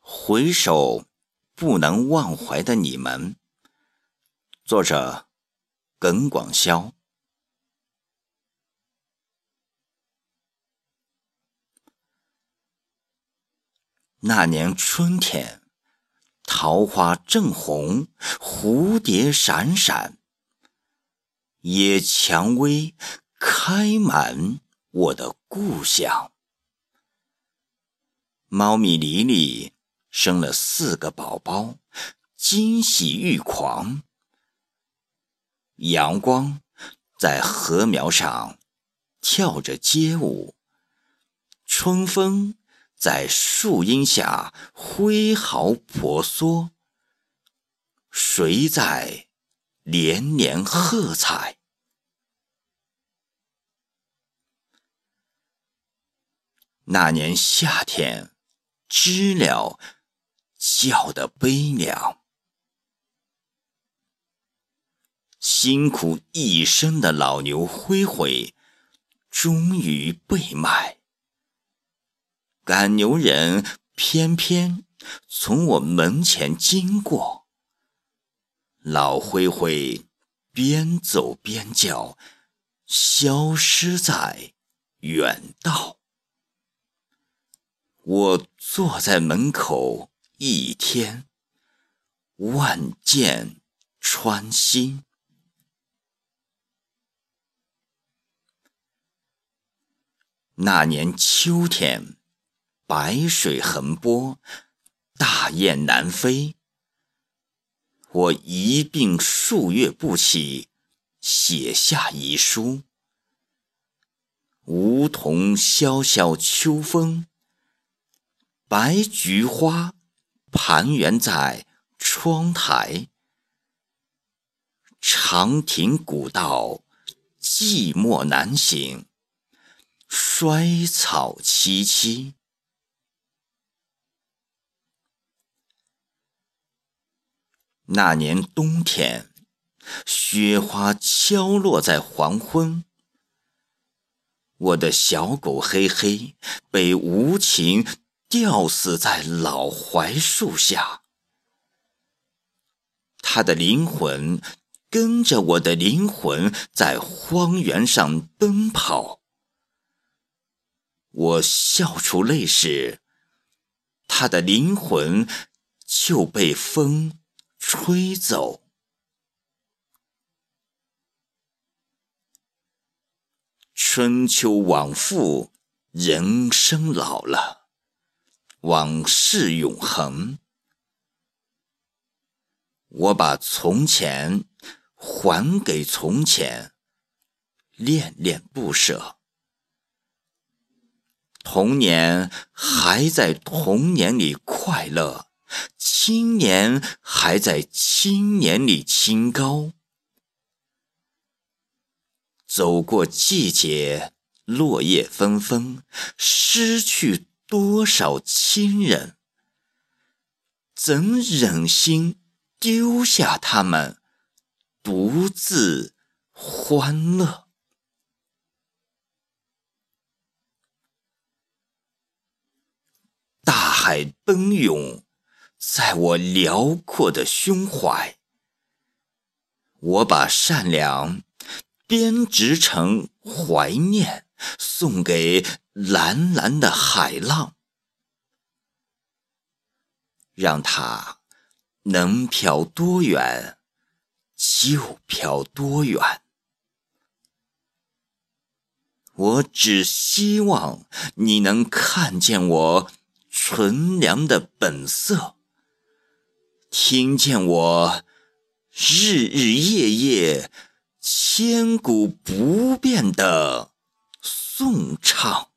回首不能忘怀的你们。作者：耿广潇。那年春天，桃花正红，蝴蝶闪闪，野蔷薇开满我的故乡。猫咪黎黎生了四个宝宝，惊喜欲狂。阳光在禾苗上跳着街舞，春风在树荫下挥毫婆娑，谁在连连喝彩？那年夏天。知了叫得悲凉，辛苦一生的老牛灰灰终于被卖，赶牛人偏偏从我门前经过，老灰灰边走边叫，消失在远道。我坐在门口一天，万箭穿心。那年秋天，白水横波，大雁南飞。我一病数月不起，写下遗书。梧桐萧萧秋风。白菊花盘旋在窗台，长亭古道寂寞难行，衰草萋萋。那年冬天，雪花敲落在黄昏，我的小狗黑黑被无情。吊死在老槐树下，他的灵魂跟着我的灵魂在荒原上奔跑。我笑出泪时，他的灵魂就被风吹走。春秋往复，人生老了。往事永恒，我把从前还给从前，恋恋不舍。童年还在童年里快乐，青年还在青年里清高。走过季节，落叶纷纷，失去。多少亲人，怎忍心丢下他们独自欢乐？大海奔涌在我辽阔的胸怀，我把善良编织成怀念。送给蓝蓝的海浪，让它能飘多远就飘多远。我只希望你能看见我纯良的本色，听见我日日夜夜千古不变的。颂唱。